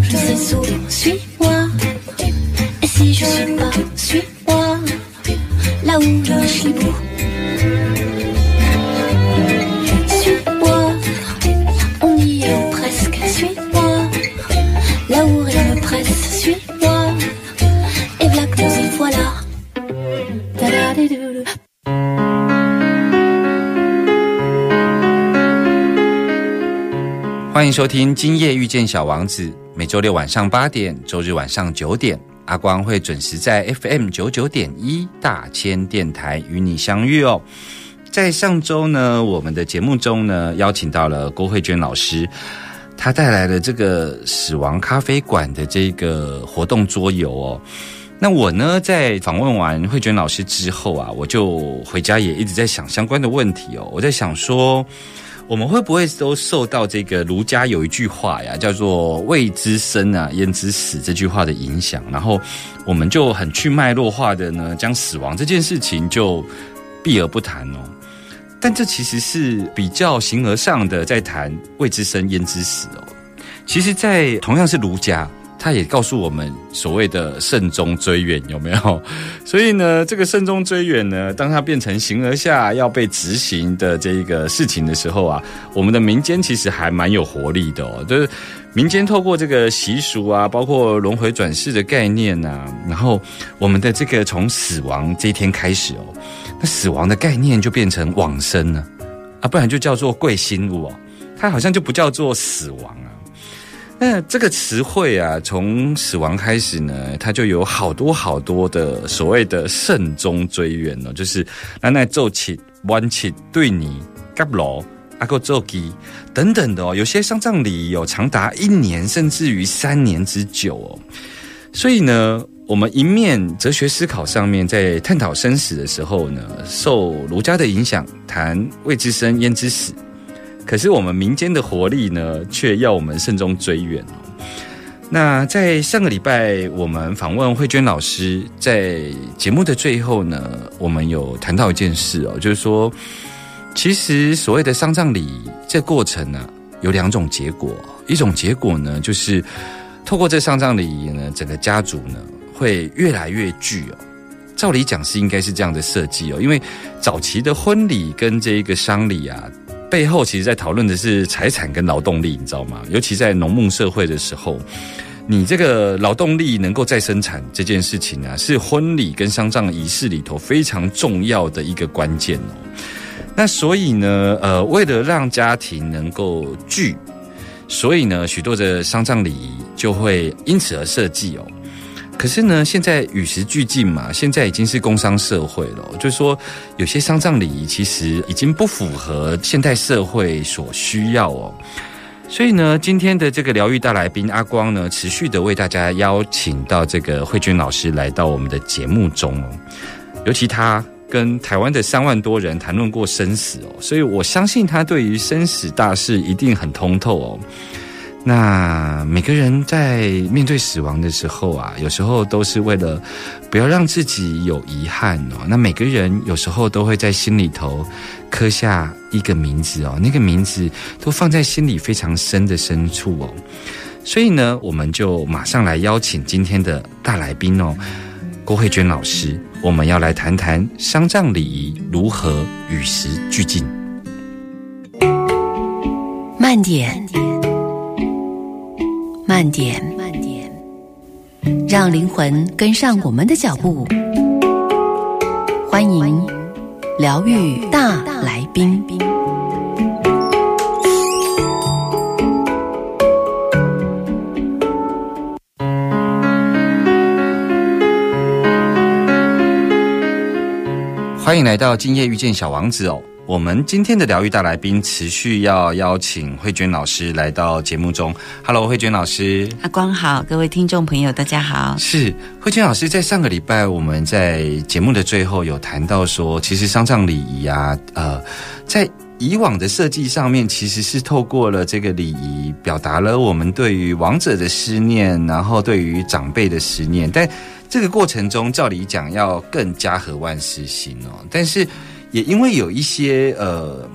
je sais souvent, suis-moi. Et si je suis pas, suis-moi, là où je suis beau. Suis-moi, on y est presque, suis-moi, là où rien ne presse, suis-moi. Et voilà que nous y voilà. Ta-da-di-dou-dou. 欢迎收听《今夜遇见小王子》，周六晚上八点，周日晚上九点，阿光会准时在 FM 九九点一大千电台与你相遇哦。在上周呢，我们的节目中呢，邀请到了郭慧娟老师，她带来了这个死亡咖啡馆的这个活动桌游哦。那我呢，在访问完慧娟老师之后啊，我就回家也一直在想相关的问题哦。我在想说。我们会不会都受到这个儒家有一句话呀，叫做“未知生啊，焉知死”这句话的影响？然后我们就很去脉络化的呢，将死亡这件事情就避而不谈哦。但这其实是比较形而上的在谈“未知生焉知死”哦。其实，在同样是儒家。他也告诉我们所谓的慎终追远有没有？所以呢，这个慎终追远呢，当它变成形而下要被执行的这一个事情的时候啊，我们的民间其实还蛮有活力的哦。就是民间透过这个习俗啊，包括轮回转世的概念啊，然后我们的这个从死亡这一天开始哦，那死亡的概念就变成往生了啊，不然就叫做贵心物哦，它好像就不叫做死亡啊。那这个词汇啊，从死亡开始呢，它就有好多好多的所谓的慎终追远了，就是那那奏起、弯起、对你、嘎罗、阿哥奏基等等的哦。有些丧葬礼有长达一年，甚至于三年之久哦。所以呢，我们一面哲学思考上面在探讨生死的时候呢，受儒家的影响，谈未知生焉知死。可是我们民间的活力呢，却要我们慎重追远哦。那在上个礼拜，我们访问慧娟老师，在节目的最后呢，我们有谈到一件事哦，就是说，其实所谓的丧葬礼这过程呢，有两种结果。一种结果呢，就是透过这丧葬礼呢，整个家族呢会越来越聚哦。照理讲是应该是这样的设计哦，因为早期的婚礼跟这一个丧礼啊。背后其实，在讨论的是财产跟劳动力，你知道吗？尤其在农牧社会的时候，你这个劳动力能够再生产这件事情啊，是婚礼跟丧葬仪式里头非常重要的一个关键哦。那所以呢，呃，为了让家庭能够聚，所以呢，许多的丧葬礼仪就会因此而设计哦。可是呢，现在与时俱进嘛，现在已经是工商社会了，就是说有些丧葬礼仪其实已经不符合现代社会所需要哦。所以呢，今天的这个疗愈大来宾阿光呢，持续的为大家邀请到这个慧君老师来到我们的节目中哦。尤其他跟台湾的三万多人谈论过生死哦，所以我相信他对于生死大事一定很通透哦。那每个人在面对死亡的时候啊，有时候都是为了不要让自己有遗憾哦。那每个人有时候都会在心里头刻下一个名字哦，那个名字都放在心里非常深的深处哦。所以呢，我们就马上来邀请今天的大来宾哦，郭慧娟老师，我们要来谈谈丧葬礼仪如何与时俱进。慢点，慢点，慢点，让灵魂跟上我们的脚步。欢迎疗愈大来宾。欢迎来到今夜遇见小王子哦。我们今天的疗愈大来宾持续要邀请慧娟老师来到节目中。Hello，慧娟老师。阿光好，各位听众朋友，大家好。是慧娟老师，在上个礼拜我们在节目的最后有谈到说，其实丧葬礼仪啊，呃，在以往的设计上面，其实是透过了这个礼仪，表达了我们对于亡者的思念，然后对于长辈的思念。但这个过程中，照理讲要更加和万事兴哦，但是也因为有一些呃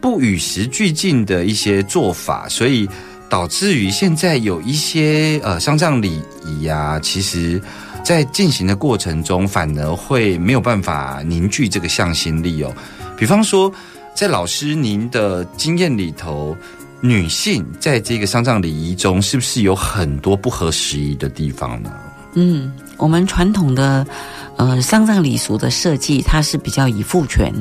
不与时俱进的一些做法，所以导致于现在有一些呃丧葬礼仪啊，其实在进行的过程中，反而会没有办法凝聚这个向心力哦。比方说，在老师您的经验里头，女性在这个丧葬礼仪中，是不是有很多不合时宜的地方呢？嗯，我们传统的呃丧葬礼俗的设计，它是比较以父权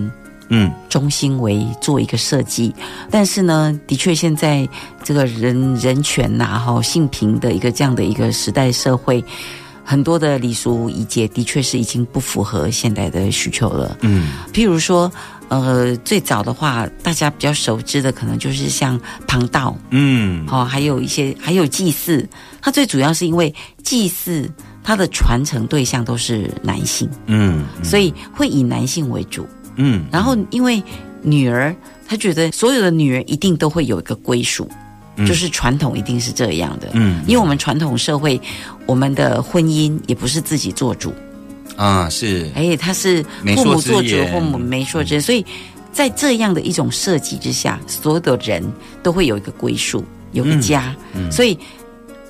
嗯。中心为做一个设计，但是呢，的确现在这个人人权呐、哈性平的一个这样的一个时代社会，很多的礼俗仪节的确是已经不符合现代的需求了。嗯。譬如说，呃，最早的话，大家比较熟知的可能就是像旁道，嗯。哦，还有一些还有祭祀，它最主要是因为祭祀它的传承对象都是男性，嗯所以会以男性为主。嗯。然后因为女儿，她觉得所有的女儿一定都会有一个归属，就是传统一定是这样的。嗯因为我们传统社会，我们的婚姻也不是自己做主，啊是。哎，他是父母做主妁之言或母没说之言，所以在这样的一种设计之下，所有的人都会有一个归属，有个家，嗯。所以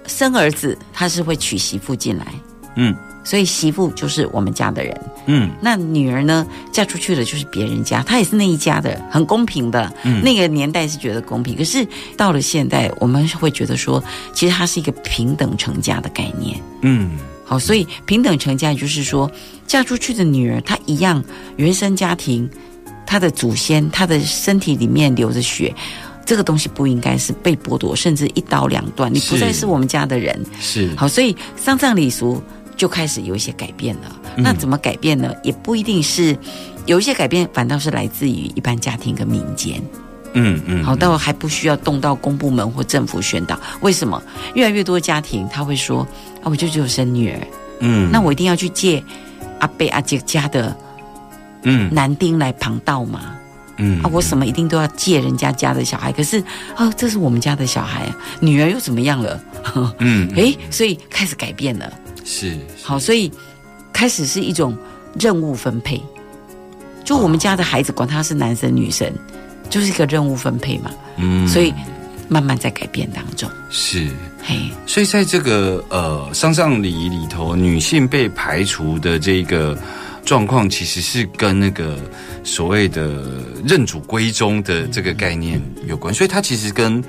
生儿子他是会娶媳妇进来，嗯。所以媳妇就是我们家的人，嗯。那女儿呢嫁出去的就是别人家，她也是那一家的，很公平的。嗯。那个年代是觉得公平，可是到了现代，我们会觉得说，其实它是一个平等成家的概念。嗯。好，所以平等成家，也就是说，嫁出去的女儿，她一样原生家庭，她的祖先，她的身体里面流着血，这个东西不应该是被剥夺，甚至一刀两断，你不再是我们家的人。是。好，所以丧葬礼俗就开始有一些改变了。嗯那怎么改变呢？也不一定是有一些改变，反倒是来自于一般家庭跟民间。嗯嗯好，到还不需要动到公部门或政府宣导。为什么？越来越多家庭他会说啊，我就只有生女儿。嗯那我一定要去借阿贝阿姐家的嗯男丁来旁道嘛？嗯啊，我什么一定都要借人家家的小孩，可是啊，这是我们家的小孩啊，女儿又怎么样了？嗯 诶，所以开始改变了。是好，所以开始是一种任务分配，就我们家的孩子，管他是男生女生，就是一个任务分配嘛。嗯。所以慢慢在改变当中，是。嘿，所以在这个呃丧葬礼仪里头，女性被排除的这个状况，其实是跟那个所谓的认祖归宗的这个概念有关，所以它其实跟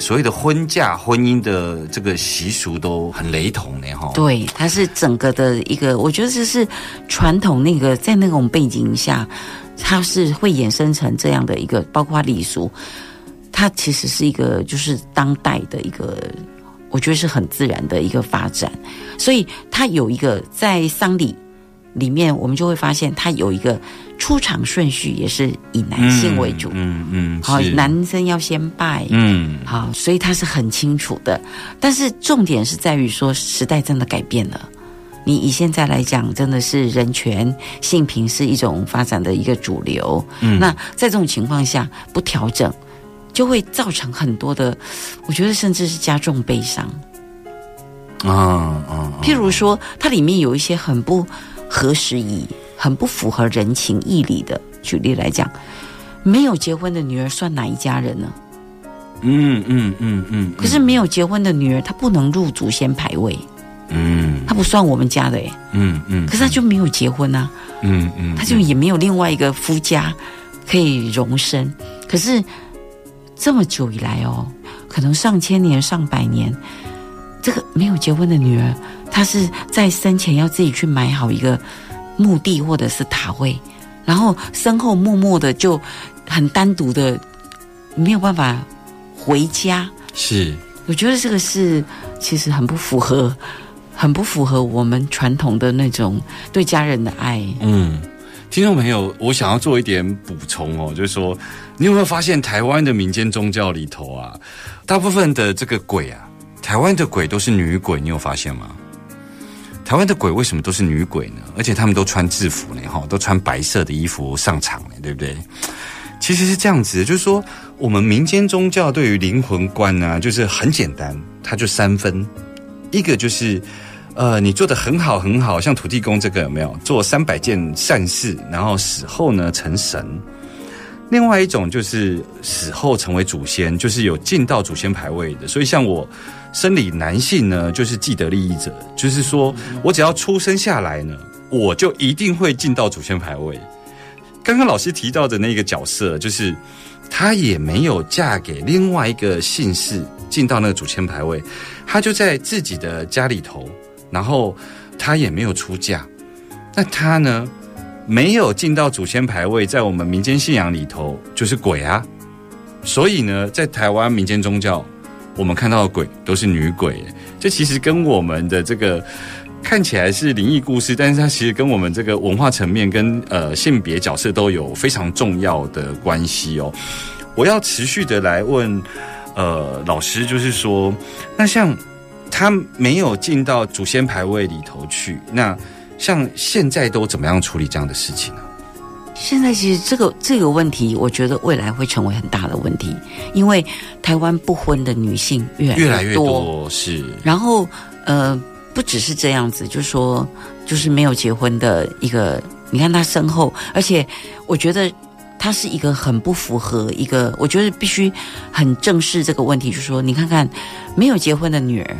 所谓的婚嫁、婚姻的这个习俗都很雷同呢，哈。对，它是整个的一个，我觉得这是传统那个在那种背景下，它是会衍生成这样的一个，包括礼俗，它其实是一个就是当代的一个，我觉得是很自然的一个发展，所以它有一个在丧礼里面，我们就会发现它有一个出场顺序也是以男性为主，嗯嗯，好，是男生要先拜，嗯好，所以他是很清楚的。但是重点是在于说，时代真的改变了。你以现在来讲，真的是人权、性平是一种发展的一个主流。嗯那在这种情况下不调整，就会造成很多的，我觉得甚至是加重悲伤。啊啊，譬如说，它里面有一些很不合时宜、很不符合人情义理的。举例来讲，没有结婚的女儿算哪一家人呢？嗯嗯嗯嗯，可是没有结婚的女儿，她不能入祖先牌位，嗯她不算我们家的哎。嗯嗯，可是她就没有结婚啊，嗯嗯，她就也没有另外一个夫家可以容身。可是这么久以来哦，可能上千年、上百年，这个没有结婚的女儿，她是在生前要自己去买好一个墓地或者是塔位，然后身后默默的就很单独的，没有办法回家。是我觉得这个是其实很不符合，很不符合我们传统的那种对家人的爱。嗯，听众朋友，我想要做一点补充哦，就是说，你有没有发现台湾的民间宗教里头啊，大部分的这个鬼啊，台湾的鬼都是女鬼，你有发现吗？台湾的鬼为什么都是女鬼呢？而且他们都穿制服呢，哈，都穿白色的衣服上场呢，对不对？其实是这样子的，就是说，我们民间宗教对于灵魂观呢、就是很简单，它就三分，一个就是。呃，你做的很好很好，像土地公这个有没有做三百件善事，然后死后呢成神？另外一种就是死后成为祖先，就是有进到祖先牌位的。所以像我生理男性呢，就是既得利益者，就是说我只要出生下来呢，我就一定会进到祖先牌位。刚刚老师提到的那个角色，就是她也没有嫁给另外一个姓氏进到那个祖先牌位，她就在自己的家里头。然后她也没有出嫁，那她呢没有进到祖先牌位，在我们民间信仰里头就是鬼啊。所以呢，在台湾民间宗教，我们看到的鬼都是女鬼，这其实跟我们的这个看起来是灵异故事，但是它其实跟我们这个文化层面跟呃性别角色都有非常重要的关系哦。我要持续的来问呃老师，就是说，那像。他没有进到祖先牌位里头去。那像现在都怎么样处理这样的事情呢？现在其实这个这个问题，我觉得未来会成为很大的问题，因为台湾不婚的女性越来越来越多，多是。然后呃，不只是这样子，就是说，就是没有结婚的一个，你看她身后，而且我觉得她是一个很不符合一个，我觉得必须很正视这个问题，就是说，你看看没有结婚的女儿。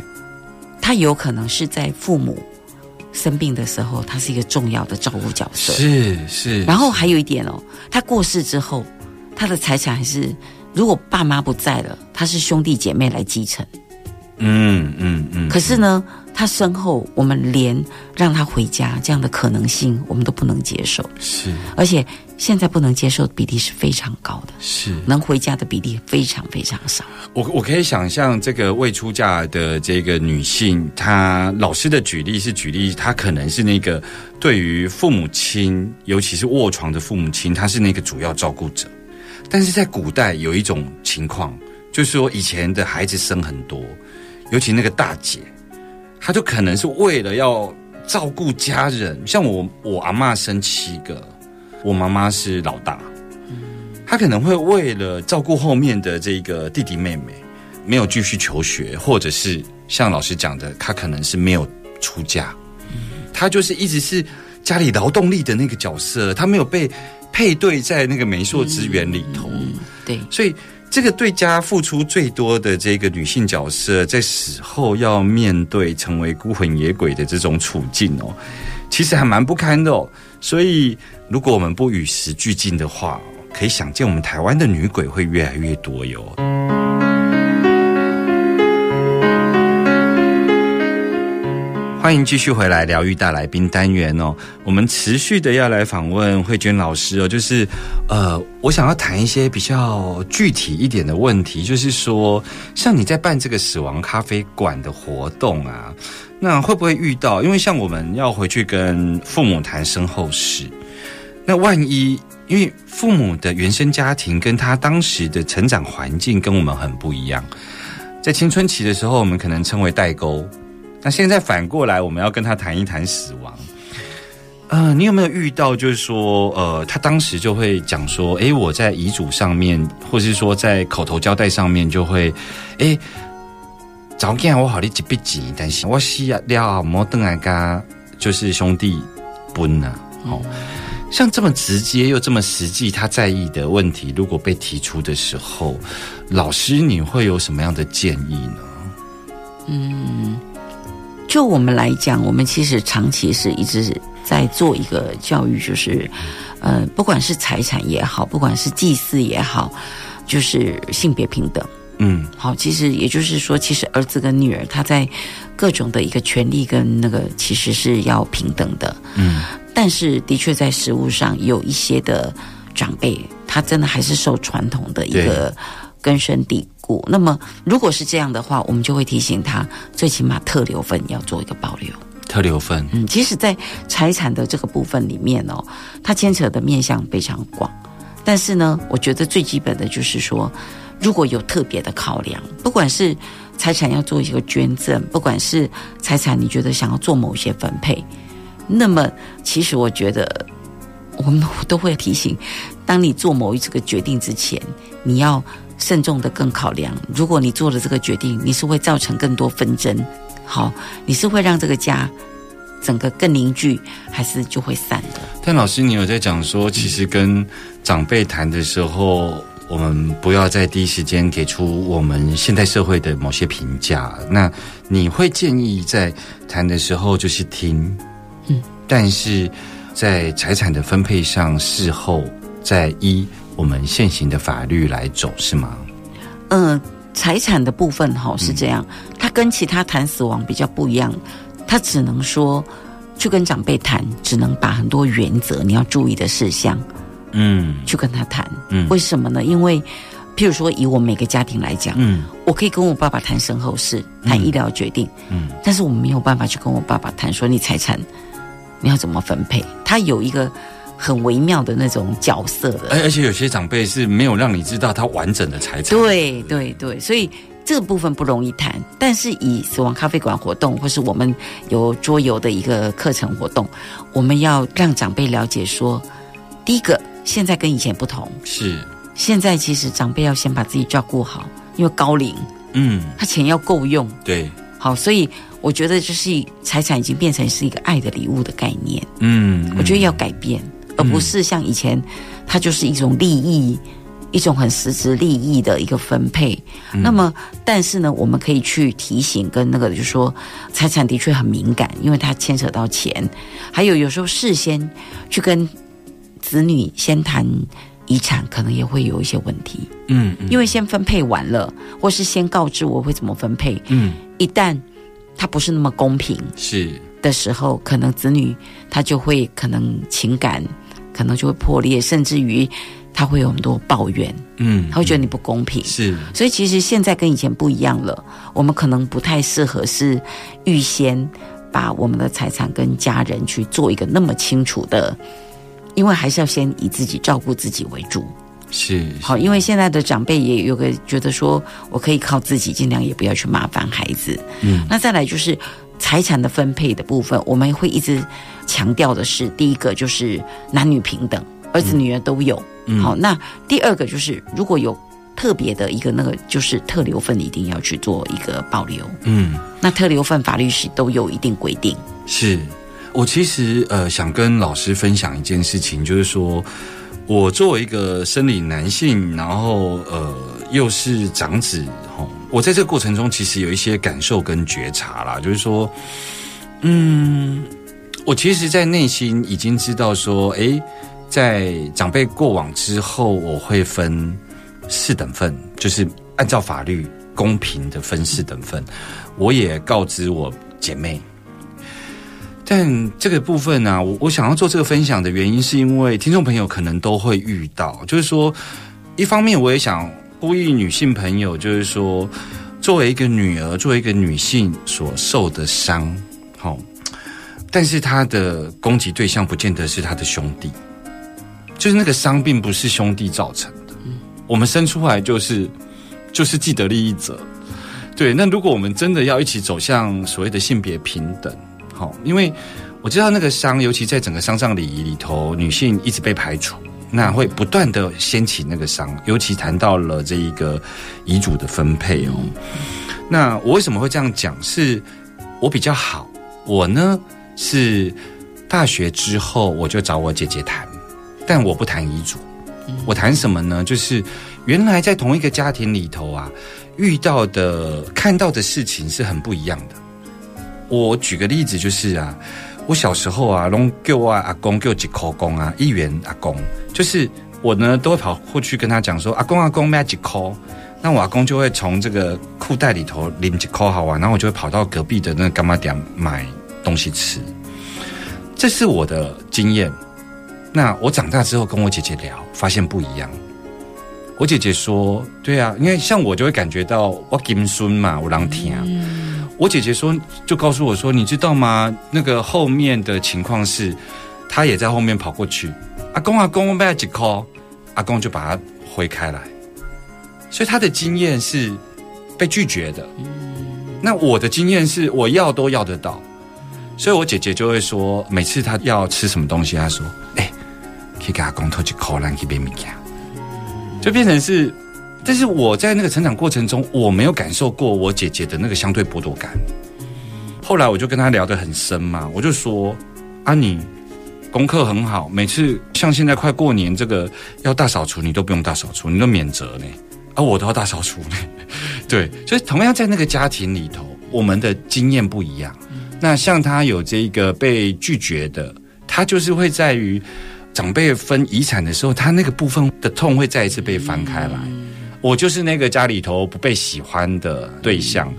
她有可能是在父母生病的时候，他是一个重要的照顾角色。是是。然后还有一点哦，他过世之后，他的财产还是如果爸妈不在了，他是兄弟姐妹来继承。嗯嗯嗯。可是呢，他身后我们连让他回家这样的可能性，我们都不能接受。是。而且现在不能接受的比例是非常高的。是。能回家的比例非常非常少。我我可以想象，这个未出嫁的这个女性，她老师的举例是举例，她可能是那个对于父母亲，尤其是卧床的父母亲，她是那个主要照顾者。但是在古代有一种情况，就是说以前的孩子生很多，尤其那个大姐，她就可能是为了要照顾家人，像我我阿嬷生七个，我妈妈是老大。她可能会为了照顾后面的这个弟弟妹妹，没有继续求学，或者是像老师讲的，她可能是没有出嫁，她就是一直是家里劳动力的那个角色，她没有被配对在那个媒妁之源里头。对，所以这个对家付出最多的这个女性角色，在死后要面对成为孤魂野鬼的这种处境哦，其实还蛮不堪的哦。所以如果我们不与时俱进的话，可以想见，我们台湾的女鬼会越来越多哟。欢迎继续回来疗愈大来宾单元哦。我们持续的要来访问慧娟老师哦，就是呃，我想要谈一些比较具体一点的问题，就是说，像你在办这个死亡咖啡馆的活动啊，那会不会遇到？因为像我们要回去跟父母谈身后事，那万一？因为父母的原生家庭跟他当时的成长环境跟我们很不一样，在青春期的时候，我们可能称为代沟。那现在反过来，我们要跟他谈一谈死亡。呃，你有没有遇到，就是说，呃，他当时就会讲说，诶，我在遗嘱上面，或是说在口头交代上面，就会，诶，早见我好你几笔钱，但是我需要了莫等来家，就是兄弟分呐，哦。像这么直接又这么实际，他在意的问题，如果被提出的时候，老师你会有什么样的建议呢？嗯，就我们来讲，我们其实长期是一直在做一个教育，就是呃，不管是财产也好，不管是祭祀也好，就是性别平等。嗯好，其实也就是说，其实儿子跟女儿他在各种的一个权利跟那个其实是要平等的。嗯但是的确在食物上有一些的长辈，他真的还是受传统的一个根深蒂固。那么如果是这样的话，我们就会提醒他，最起码特留份要做一个保留。特留份，嗯，其实，在财产的这个部分里面哦，它牵扯的面向非常广。但是呢，我觉得最基本的就是说，如果有特别的考量，不管是财产要做一个捐赠，不管是财产你觉得想要做某些分配，那么其实我觉得我们都会提醒，当你做某一这个决定之前，你要慎重的更考量。如果你做了这个决定，你是会造成更多纷争，好，你是会让这个家整个更凝聚，还是就会散的？但老师，你有在讲说，其实跟长辈谈的时候，我们不要在第一时间给出我们现代社会的某些评价。那你会建议在谈的时候就是听，嗯，但是在财产的分配上，事后再依我们现行的法律来走，是吗？嗯、财产的部分哈是这样，它跟其他谈死亡比较不一样，它只能说去跟长辈谈，只能把很多原则你要注意的事项嗯。去跟他谈。嗯。为什么呢？因为譬如说以我们每个家庭来讲，嗯。我可以跟我爸爸谈身后事，谈医疗决定，嗯。但是我们没有办法去跟我爸爸谈说你财产你要怎么分配，他有一个很微妙的那种角色的。而而且有些长辈是没有让你知道他完整的财产。对对对，所以这个部分不容易谈。但是以死亡咖啡馆活动，或是我们有桌游的一个课程活动，我们要让长辈了解说，第一个现在跟以前不同，是，现在其实长辈要先把自己照顾好，因为高龄，嗯，他钱要够用。对，好，所以我觉得就是财产已经变成是一个爱的礼物的概念，嗯，我觉得要改变，而不是像以前，它就是一种利益，一种很实质利益的一个分配。那么，但是呢，我们可以去提醒跟那个，就是说，财产的确很敏感，因为它牵扯到钱，还有有时候事先去跟子女先谈遗产，可能也会有一些问题，嗯嗯。因为先分配完了，或是先告知我会怎么分配，嗯。一旦它不是那么公平，是，的时候，可能子女他就会可能情感可能就会破裂，甚至于他会有很多抱怨，嗯，他会觉得你不公平。是，所以其实现在跟以前不一样了，我们可能不太适合是预先把我们的财产跟家人去做一个那么清楚的，因为还是要先以自己照顾自己为主。是，好，因为现在的长辈也有个觉得说我可以靠自己，尽量也不要去麻烦孩子。嗯那再来就是财产的分配的部分，我们会一直强调的是，第一个就是男女平等，儿子女儿都有。嗯好，那第二个就是如果有特别的一个那个，就是特留份一定要去做一个保留。嗯。那特留份法律是都有一定规定。是我其实呃想跟老师分享一件事情，就是说我作为一个生理男性，然后呃又是长子，吼、我在这个过程中其实有一些感受跟觉察啦，就是说，嗯，我其实，在内心已经知道说，诶，在长辈过往之后，我会分四等份，就是按照法律公平的分四等份。我也告知我姐妹，但这个部分呢、我我想要做这个分享的原因，是因为听众朋友可能都会遇到，就是说，一方面我也想呼吁女性朋友，就是说，作为一个女儿，作为一个女性所受的伤，好、但是她的攻击对象不见得是她的兄弟，就是那个伤并不是兄弟造成的，我们生出来就是就是既得利益者，对，那如果我们真的要一起走向所谓的性别平等，好，因为我知道那个伤，尤其在整个丧葬礼仪里头，女性一直被排除，那会不断的掀起那个伤，尤其谈到了这一个遗嘱的分配哦。那我为什么会这样讲？是我比较好，我呢是大学之后我就找我姐姐谈，但我不谈遗嘱，我谈什么呢？就是原来在同一个家庭里头啊，遇到的、看到的事情是很不一样的。我举个例子，就是啊，我小时候啊，拢给我阿公给我几口公啊，一元阿公，就是我呢都会跑过去跟他讲说，阿公阿公买几口，那我阿公就会从这个裤袋里头拎几口好玩，然后我就会跑到隔壁的那个干妈店买东西吃，这是我的经验。那我长大之后跟我姐姐聊，发现不一样。我姐姐说：“对啊，因为像我就会感觉到我金孙嘛，我让听。我姐姐说，就告诉我说，你知道吗？那个后面的情况是，她也在后面跑过去，阿公阿公我被几扣，阿公就把他挥开来。所以他的经验是被拒绝的。那我的经验是我要都要得到，所以我姐姐就会说，每次她要吃什么东西，她说：哎，可以给阿公偷几扣，让去变物件。就变成是，但是我在那个成长过程中，我没有感受过我姐姐的那个相对剥夺感。后来我就跟她聊得很深嘛，我就说：啊，你功课很好，每次像现在快过年，这个要大扫除，你都不用大扫除，你都免责呢，啊，我都要大扫除呢。对，所以同样在那个家庭里头，我们的经验不一样。那像他有这个被拒绝的，他就是会在于。长辈分遗产的时候，他那个部分的痛会再一次被翻开来。我就是那个家里头不被喜欢的对象。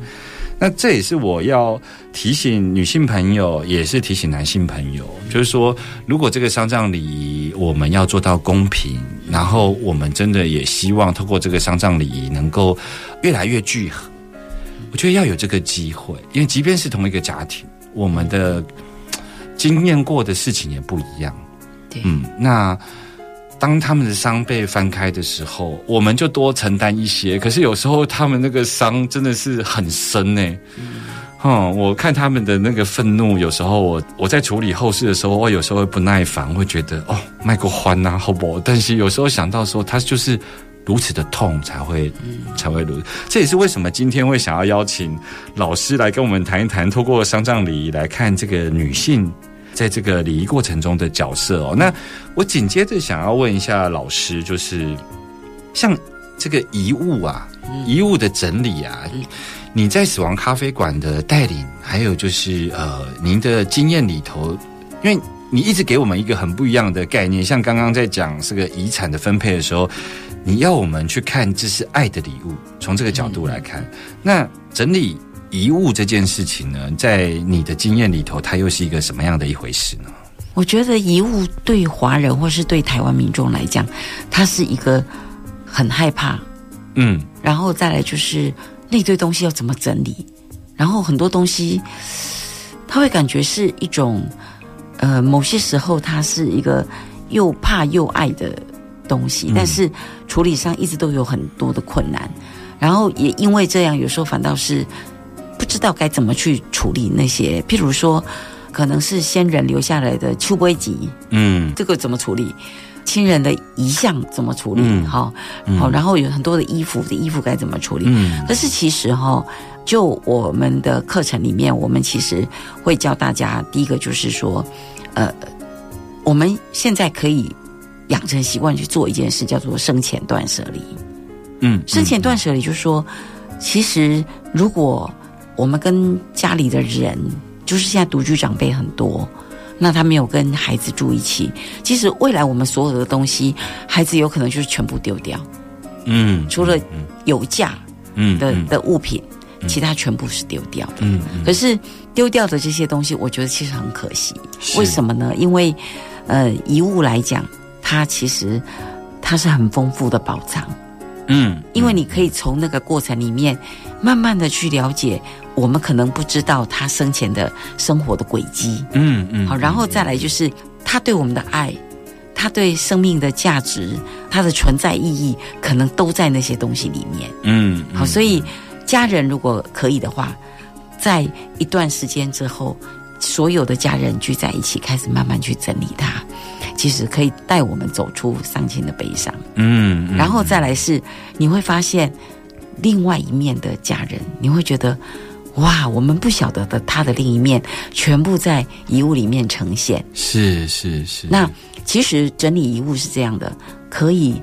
那这也是我要提醒女性朋友，也是提醒男性朋友，就是说，如果这个丧葬礼仪我们要做到公平，然后我们真的也希望透过这个丧葬礼仪能够越来越聚合。我觉得要有这个机会，因为即便是同一个家庭，我们的经验过的事情也不一样。嗯，那当他们的伤被翻开的时候，我们就多承担一些。可是有时候他们那个伤真的是很深呢。嗯，我看他们的那个愤怒，有时候我我在处理后事的时候，我有时候会不耐烦，会觉得哦，卖过欢呐，好不？但是有时候想到说，他就是如此的痛，才会才会如此。这也是为什么今天会想要邀请老师来跟我们谈一谈，透过丧葬礼仪来看这个女性。在这个礼仪过程中的角色哦，那我紧接着想要问一下老师，就是像这个遗物啊，遗物的整理啊，你在死亡咖啡馆的带领，还有就是呃，您的经验里头，因为你一直给我们一个很不一样的概念，像刚刚在讲这个遗产的分配的时候，你要我们去看这是爱的礼物，从这个角度来看，那整理。遗物这件事情呢，在你的经验里头，它又是一个什么样的一回事呢？我觉得遗物对华人或是对台湾民众来讲，它是一个很害怕，嗯，然后再来就是那堆东西要怎么整理，然后很多东西他会感觉是一种，呃，某些时候它是一个又怕又爱的东西，但是处理上一直都有很多的困难，然后也因为这样，有时候反倒是。不知道该怎么去处理那些，譬如说，可能是先人留下来的秋波集，嗯，这个怎么处理？亲人的遗像怎么处理？好，好，然后有很多的衣服的衣服该怎么处理？嗯，可是其实哈，就我们的课程里面，我们其实会教大家，第一个就是说，呃，我们现在可以养成习惯去做一件事，叫做生前断舍离。嗯，生前断舍离就是说，其实如果我们跟家里的人，就是现在独居长辈很多，那他没有跟孩子住一起。其实未来我们所有的东西，孩子有可能就是全部丢掉。嗯，除了有价嗯的的物品，其他全部是丢掉的。嗯，可是丢掉的这些东西，我觉得其实很可惜。为什么呢？因为呃，遗物来讲，它其实它是很丰富的宝藏。嗯，因为你可以从那个过程里面，慢慢的去了解我们可能不知道他生前的生活的轨迹。嗯嗯，好，然后再来就是他对我们的爱，他对生命的价值，他的存在意义，可能都在那些东西里面。嗯，好，所以家人如果可以的话，在一段时间之后，所有的家人聚在一起，开始慢慢去整理他。其实可以带我们走出丧亲的悲伤，嗯，然后再来是你会发现另外一面的家人，你会觉得哇，我们不晓得的他的另一面，全部在遗物里面呈现。是是是。那其实整理遗物是这样的，可以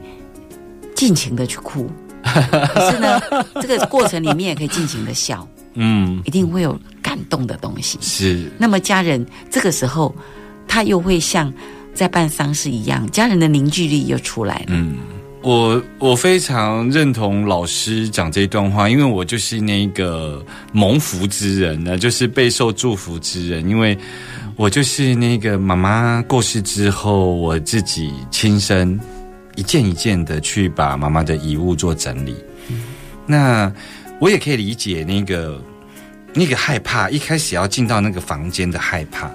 尽情的去哭，可是呢，这个过程里面也可以尽情的笑，嗯，一定会有。感动的东西。是那么家人这个时候，他又会像在办丧事一样，家人的凝聚力又出来了。嗯，我我非常认同老师讲这段话，因为我就是那个蒙福之人呢，就是备受祝福之人，因为我就是那个妈妈过世之后，我自己亲身一件一件的去把妈妈的遗物做整理。那我也可以理解那个那个害怕，一开始要进到那个房间的害怕。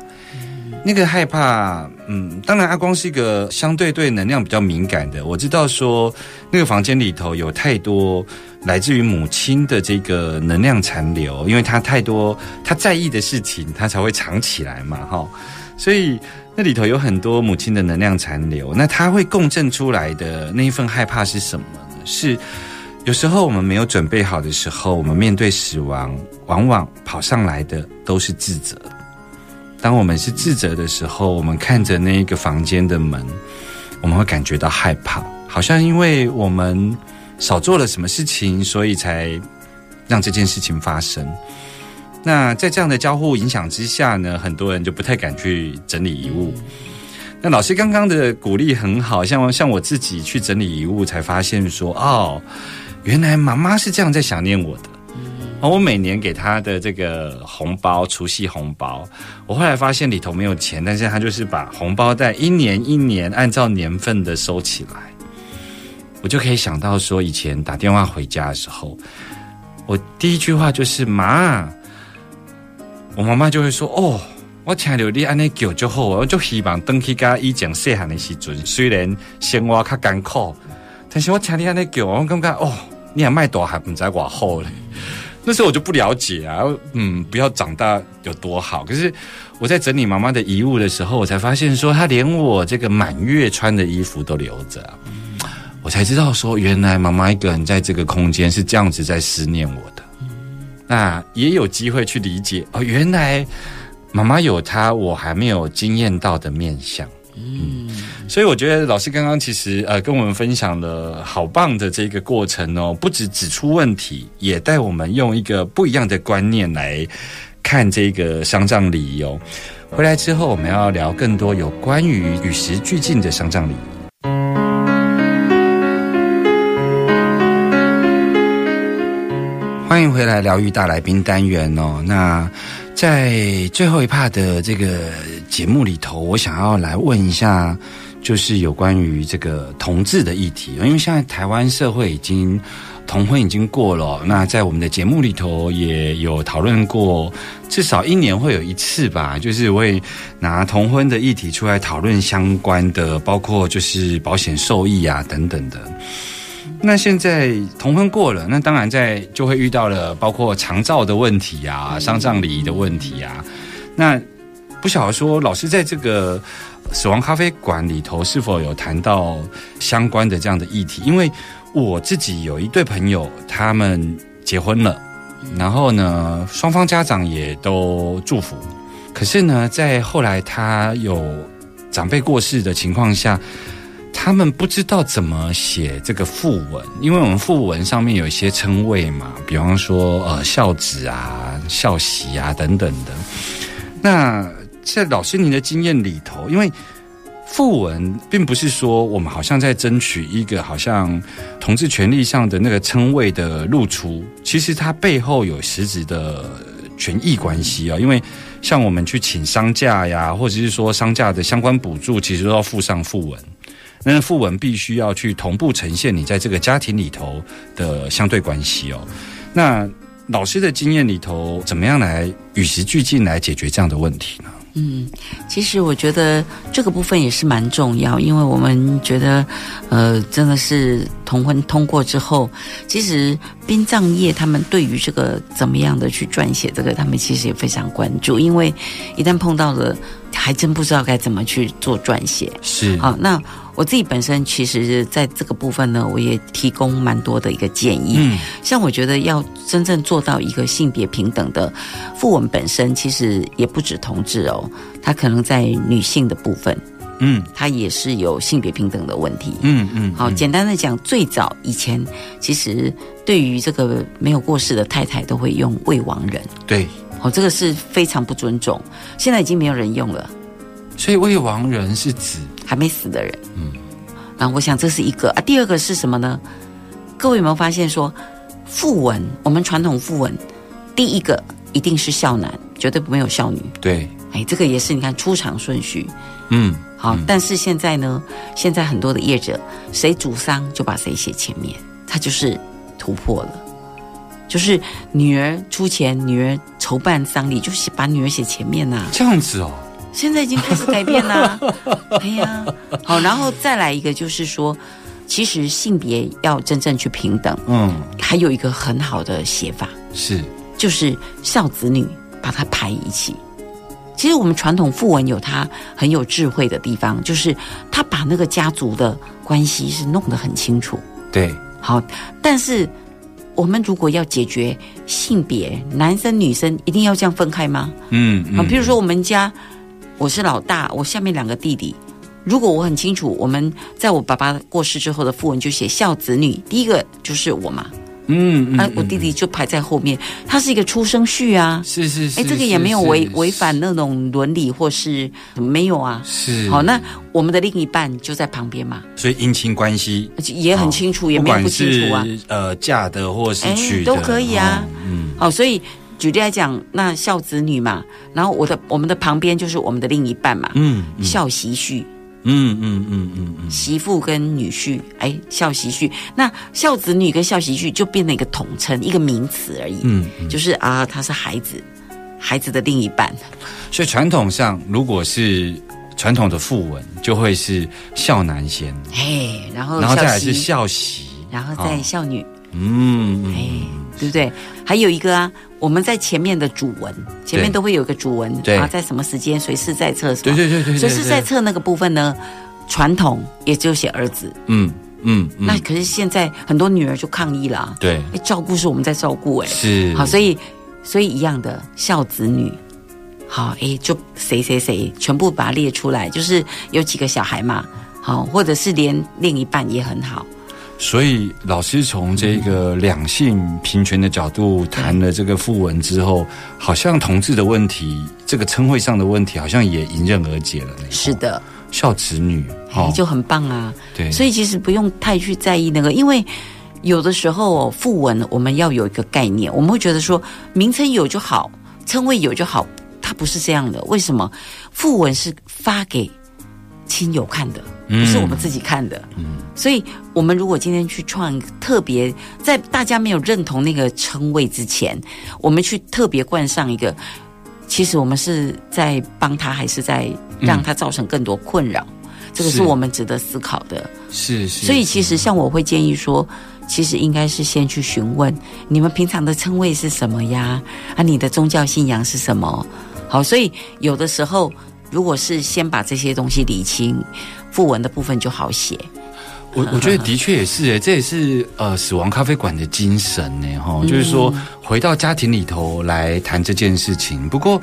那个害怕，嗯，当然阿光是一个相对对能量比较敏感的。我知道说那个房间里头有太多来自于母亲的这个能量残留，因为他太多他在意的事情，他才会藏起来嘛，哈。所以那里头有很多母亲的能量残留，那他会共振出来的那一份害怕是什么呢？是有时候我们没有准备好的时候，我们面对死亡，往往跑上来的都是自责。当我们是自责的时候，我们看着那一个房间的门，我们会感觉到害怕，好像因为我们少做了什么事情，所以才让这件事情发生。那在这样的交互影响之下呢，很多人就不太敢去整理遗物。那老师刚刚的鼓励很好，像像我自己去整理遗物，才发现说，哦，原来妈妈是这样在想念我的。我每年给他的这个红包，除夕红包，我后来发现里头没有钱，但是他就是把红包袋一年一年按照年份的收起来，我就可以想到说，以前打电话回家的时候，我第一句话就是妈，我妈妈就会说哦，我听到你安尼叫就好，我就希望登去家以前细汉的时阵，虽然生活较艰苦，但是我听你安尼叫，我感觉哦，你也卖大还唔知我好咧。那时候我就不了解啊，嗯，不要长大有多好。可是我在整理妈妈的遗物的时候，我才发现说，她连我这个满月穿的衣服都留着，我才知道说，原来妈妈一个人在这个空间是这样子在思念我的。那也有机会去理解哦，原来妈妈有她我还没有经验到的面相。嗯，所以我觉得老师刚刚其实呃跟我们分享了好棒的这个过程哦，不止指出问题，也带我们用一个不一样的观念来看这个丧葬礼仪哦。回来之后，我们要聊更多有关于与时俱进的丧葬礼仪。欢迎回来，疗愈大来宾单元哦。那在最后一 part 的这个节目里头，我想要来问一下，就是有关于这个同志的议题，因为现在台湾社会已经同婚已经过了，那在我们的节目里头也有讨论过，至少一年会有一次吧，就是会拿同婚的议题出来讨论相关的，包括就是保险受益啊等等的。那现在同婚过了，那当然在就会遇到了包括长照的问题啊、丧葬礼仪的问题啊。那不晓得说老师在这个死亡咖啡馆里头是否有谈到相关的这样的议题？因为我自己有一对朋友，他们结婚了，然后呢，双方家长也都祝福，可是呢，在后来他有长辈过世的情况下。他们不知道怎么写这个副文，因为我们副文上面有一些称谓嘛，比方说呃孝子啊、孝媳啊等等的。那在老师您的经验里头，因为副文并不是说我们好像在争取一个好像同志权利上的那个称谓的露出，其实它背后有实质的权益关系啊。因为像我们去请商假呀，或者是说商假的相关补助，其实都要附上副文。那副文必须要去同步呈现你在这个家庭里头的相对关系哦。那老师的经验里头，怎么样来与时俱进来解决这样的问题呢？嗯，其实我觉得这个部分也是蛮重要，因为我们觉得，呃，真的是同婚通过之后，其实殡葬业他们对于这个怎么样的去撰写这个，他们其实也非常关注，因为一旦碰到了，还真不知道该怎么去做撰写。是好，那我自己本身其实在这个部分呢，我也提供蛮多的一个建议。嗯，像我觉得要真正做到一个性别平等的副文本身，其实也不止同志哦，他可能在女性的部分，嗯它也是有性别平等的问题。嗯嗯，好，嗯简单的讲，最早以前其实对于这个没有过世的太太，都会用未亡人。对，哦，这个是非常不尊重。现在已经没有人用了，所以未亡人是指还没死的人。嗯，然后我想这是一个啊，第二个是什么呢？各位有没有发现说，讣文我们传统讣文，第一个一定是孝男，绝对没有孝女。对，哎，这个也是你看出场顺序。嗯，好，但是现在呢，现在很多的业者，谁主丧就把谁写前面，他就是突破了，就是女儿出钱，女儿筹办丧礼，就是把女儿写前面呐、这样子哦，现在已经开始改变啦。哎呀，好，然后再来一个就是说，其实性别要真正去平等，嗯，还有一个很好的写法，是，就是孝子女把它排一起。其实我们传统父文有他很有智慧的地方，就是他把那个家族的关系是弄得很清楚。对，好，但是我们如果要解决性别，男生女生一定要这样分开吗？嗯啊，比如说我们家我是老大，我下面两个弟弟。如果我很清楚，我们在我爸爸过世之后的父文就写孝子女，第一个就是我嘛，嗯啊，我弟弟就排在后面，他是一个出生序啊，是是是，哎，这个也没有违违反那种伦理或是没有啊。是。好，那我们的另一半就在旁边嘛，所以姻亲关系也很清楚，也没有不清楚啊。呃嫁的或是哎娶的都可以啊。哦嗯，好，所以举例来讲，那孝子女嘛，然后我的我们的旁边就是我们的另一半嘛，嗯嗯。孝媳婿，嗯嗯嗯嗯嗯，媳妇跟女婿，哎，孝媳婿，那孝子女跟孝媳婿就变成一个统称，一个名词而已，嗯嗯。就是啊，他是孩子，孩子的另一半，所以传统上如果是传统的父文，就会是孝男先，哎，然后然后再来是孝媳，然后再哦孝女，嗯嗯哎，对不对？还有一个啊，我们在前面的主文，前面都会有一个主文，对。啊，在什么时间随时在册，对对对对对，随时在册那个部分呢，传统也只有写儿子，嗯嗯嗯，那可是现在很多女儿就抗议了啊，对。哎，照顾是我们在照顾，哎，是。好，所以所以一样的孝子女，好，哎，就谁谁谁全部把它列出来，就是有几个小孩嘛，好，或者是连另一半也很好，所以老师从这个两性平权的角度谈了这个父文之后，好像同志的问题，这个称谓上的问题，好像也迎刃而解了。是的，孝子女，哦哎，就很棒啊。对，所以其实不用太去在意那个，因为有的时候哦，副文我们要有一个概念，我们会觉得说名称有就好，称谓有就好，它不是这样的。为什么？副文是发给亲友看的，不是我们自己看的。嗯所以，我们如果今天去创特别，在大家没有认同那个称谓之前，我们去特别冠上一个，其实我们是在帮他，还是在让他造成更多困扰？这个是是我们值得思考的。是是，所以其实像我会建议说，其实应该是先去询问你们平常的称谓是什么呀？啊，你的宗教信仰是什么？好，所以有的时候如果是先把这些东西理清，副文的部分就好写。我我觉得的确也是诶，这也是呃死亡咖啡馆的精神呢，哈、就是说回到家庭里头来谈这件事情。不过，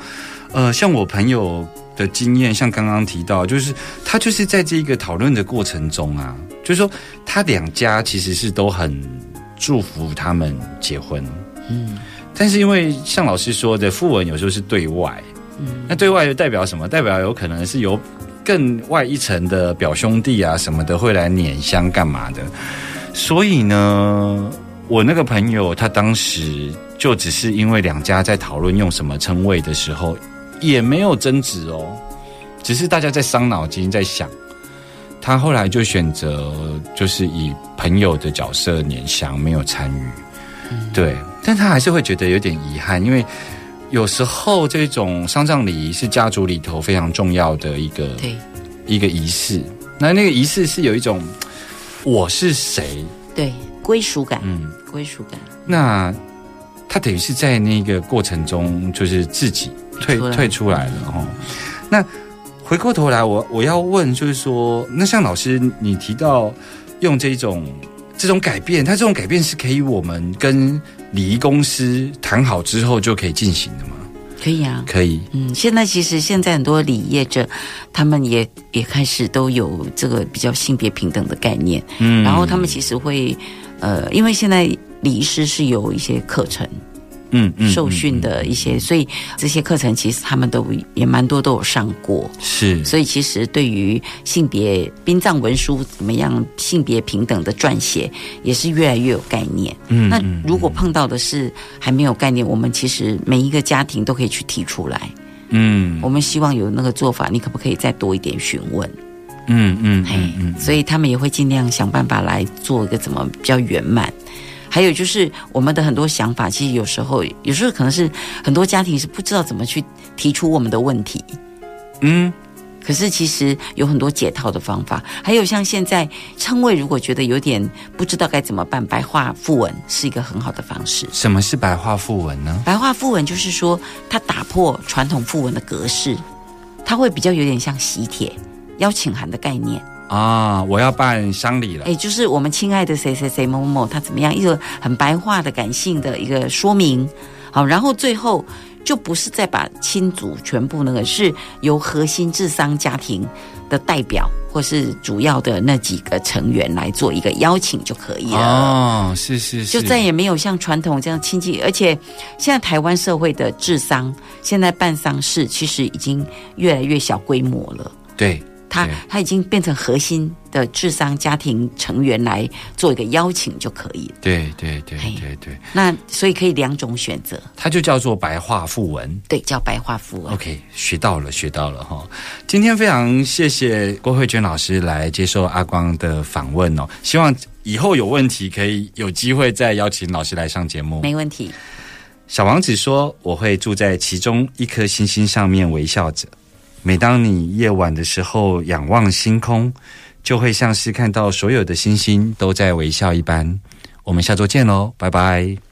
呃，像我朋友的经验，像刚刚提到，就是他就是在这个讨论的过程中啊，就是说他两家其实是都很祝福他们结婚，嗯但是因为像老师说的，副文有时候是对外，嗯那对外又代表什么？代表有可能是由更外一层的表兄弟啊什么的会来碾香干嘛的。所以呢，我那个朋友他当时就只是因为两家在讨论用什么称谓的时候，也没有争执哦，只是大家在伤脑筋在想。他后来就选择就是以朋友的角色碾香，没有参与。对，但他还是会觉得有点遗憾，因为有时候这种丧葬礼仪是家族里头非常重要的一个对一个仪式。那那个仪式是有一种我是谁，对，归属感，嗯，归属感。那他等于是在那个过程中，就是自己退退出来了哦。那回过头来，我我要问，就是说，那像老师你提到用这种这种改变，它这种改变是可以我们跟礼仪公司谈好之后就可以进行的吗？可以啊，可以，嗯，现在其实现在很多礼业者，他们也也开始都有这个比较性别平等的概念，嗯。然后他们其实会，呃，因为现在礼仪师是有一些课程，嗯嗯受训的一些，所以这些课程其实他们都也蛮多都有上过。是，所以其实对于性别殡葬文书怎么样性别平等的撰写，也是越来越有概念。嗯那如果碰到的是还没有概念，我们其实每一个家庭都可以去提出来。嗯我们希望有那个做法，你可不可以再多一点询问？嗯嗯嘿嗯嗯，所以他们也会尽量想办法来做一个怎么比较圆满。还有就是我们的很多想法，其实有时候有时候可能是很多家庭是不知道怎么去提出我们的问题，嗯可是其实有很多解套的方法。还有像现在称谓，如果觉得有点不知道该怎么办，白话副文是一个很好的方式。什么是白话副文呢？白话副文就是说，它打破传统副文的格式，它会比较有点像喜帖、邀请函的概念。啊，我要办丧礼了。哎，就是我们亲爱的谁谁谁某某某，他怎么样？一个很白话的、感性的一个说明。好，然后最后就不是再把亲族全部那个，是由核心智商家庭的代表或是主要的那几个成员来做一个邀请就可以了。哦，是是是，就再也没有像传统这样亲戚，而且现在台湾社会的智商，现在办丧事其实已经越来越小规模了。对，他他已经变成核心的智商家庭成员来做一个邀请就可以了。对对对对对，那所以可以两种选择，它就叫做白话副文。对，叫白话符文。OK，学到了，学到了哈！今天非常谢谢郭慧娟老师来接受阿光的访问哦，希望以后有问题可以有机会再邀请老师来上节目。没问题，小王子说：“我会住在其中一颗星星上面微笑着。每当你夜晚的时候仰望星空，就会像是看到所有的星星都在微笑一般。”我们下周见喽，拜拜。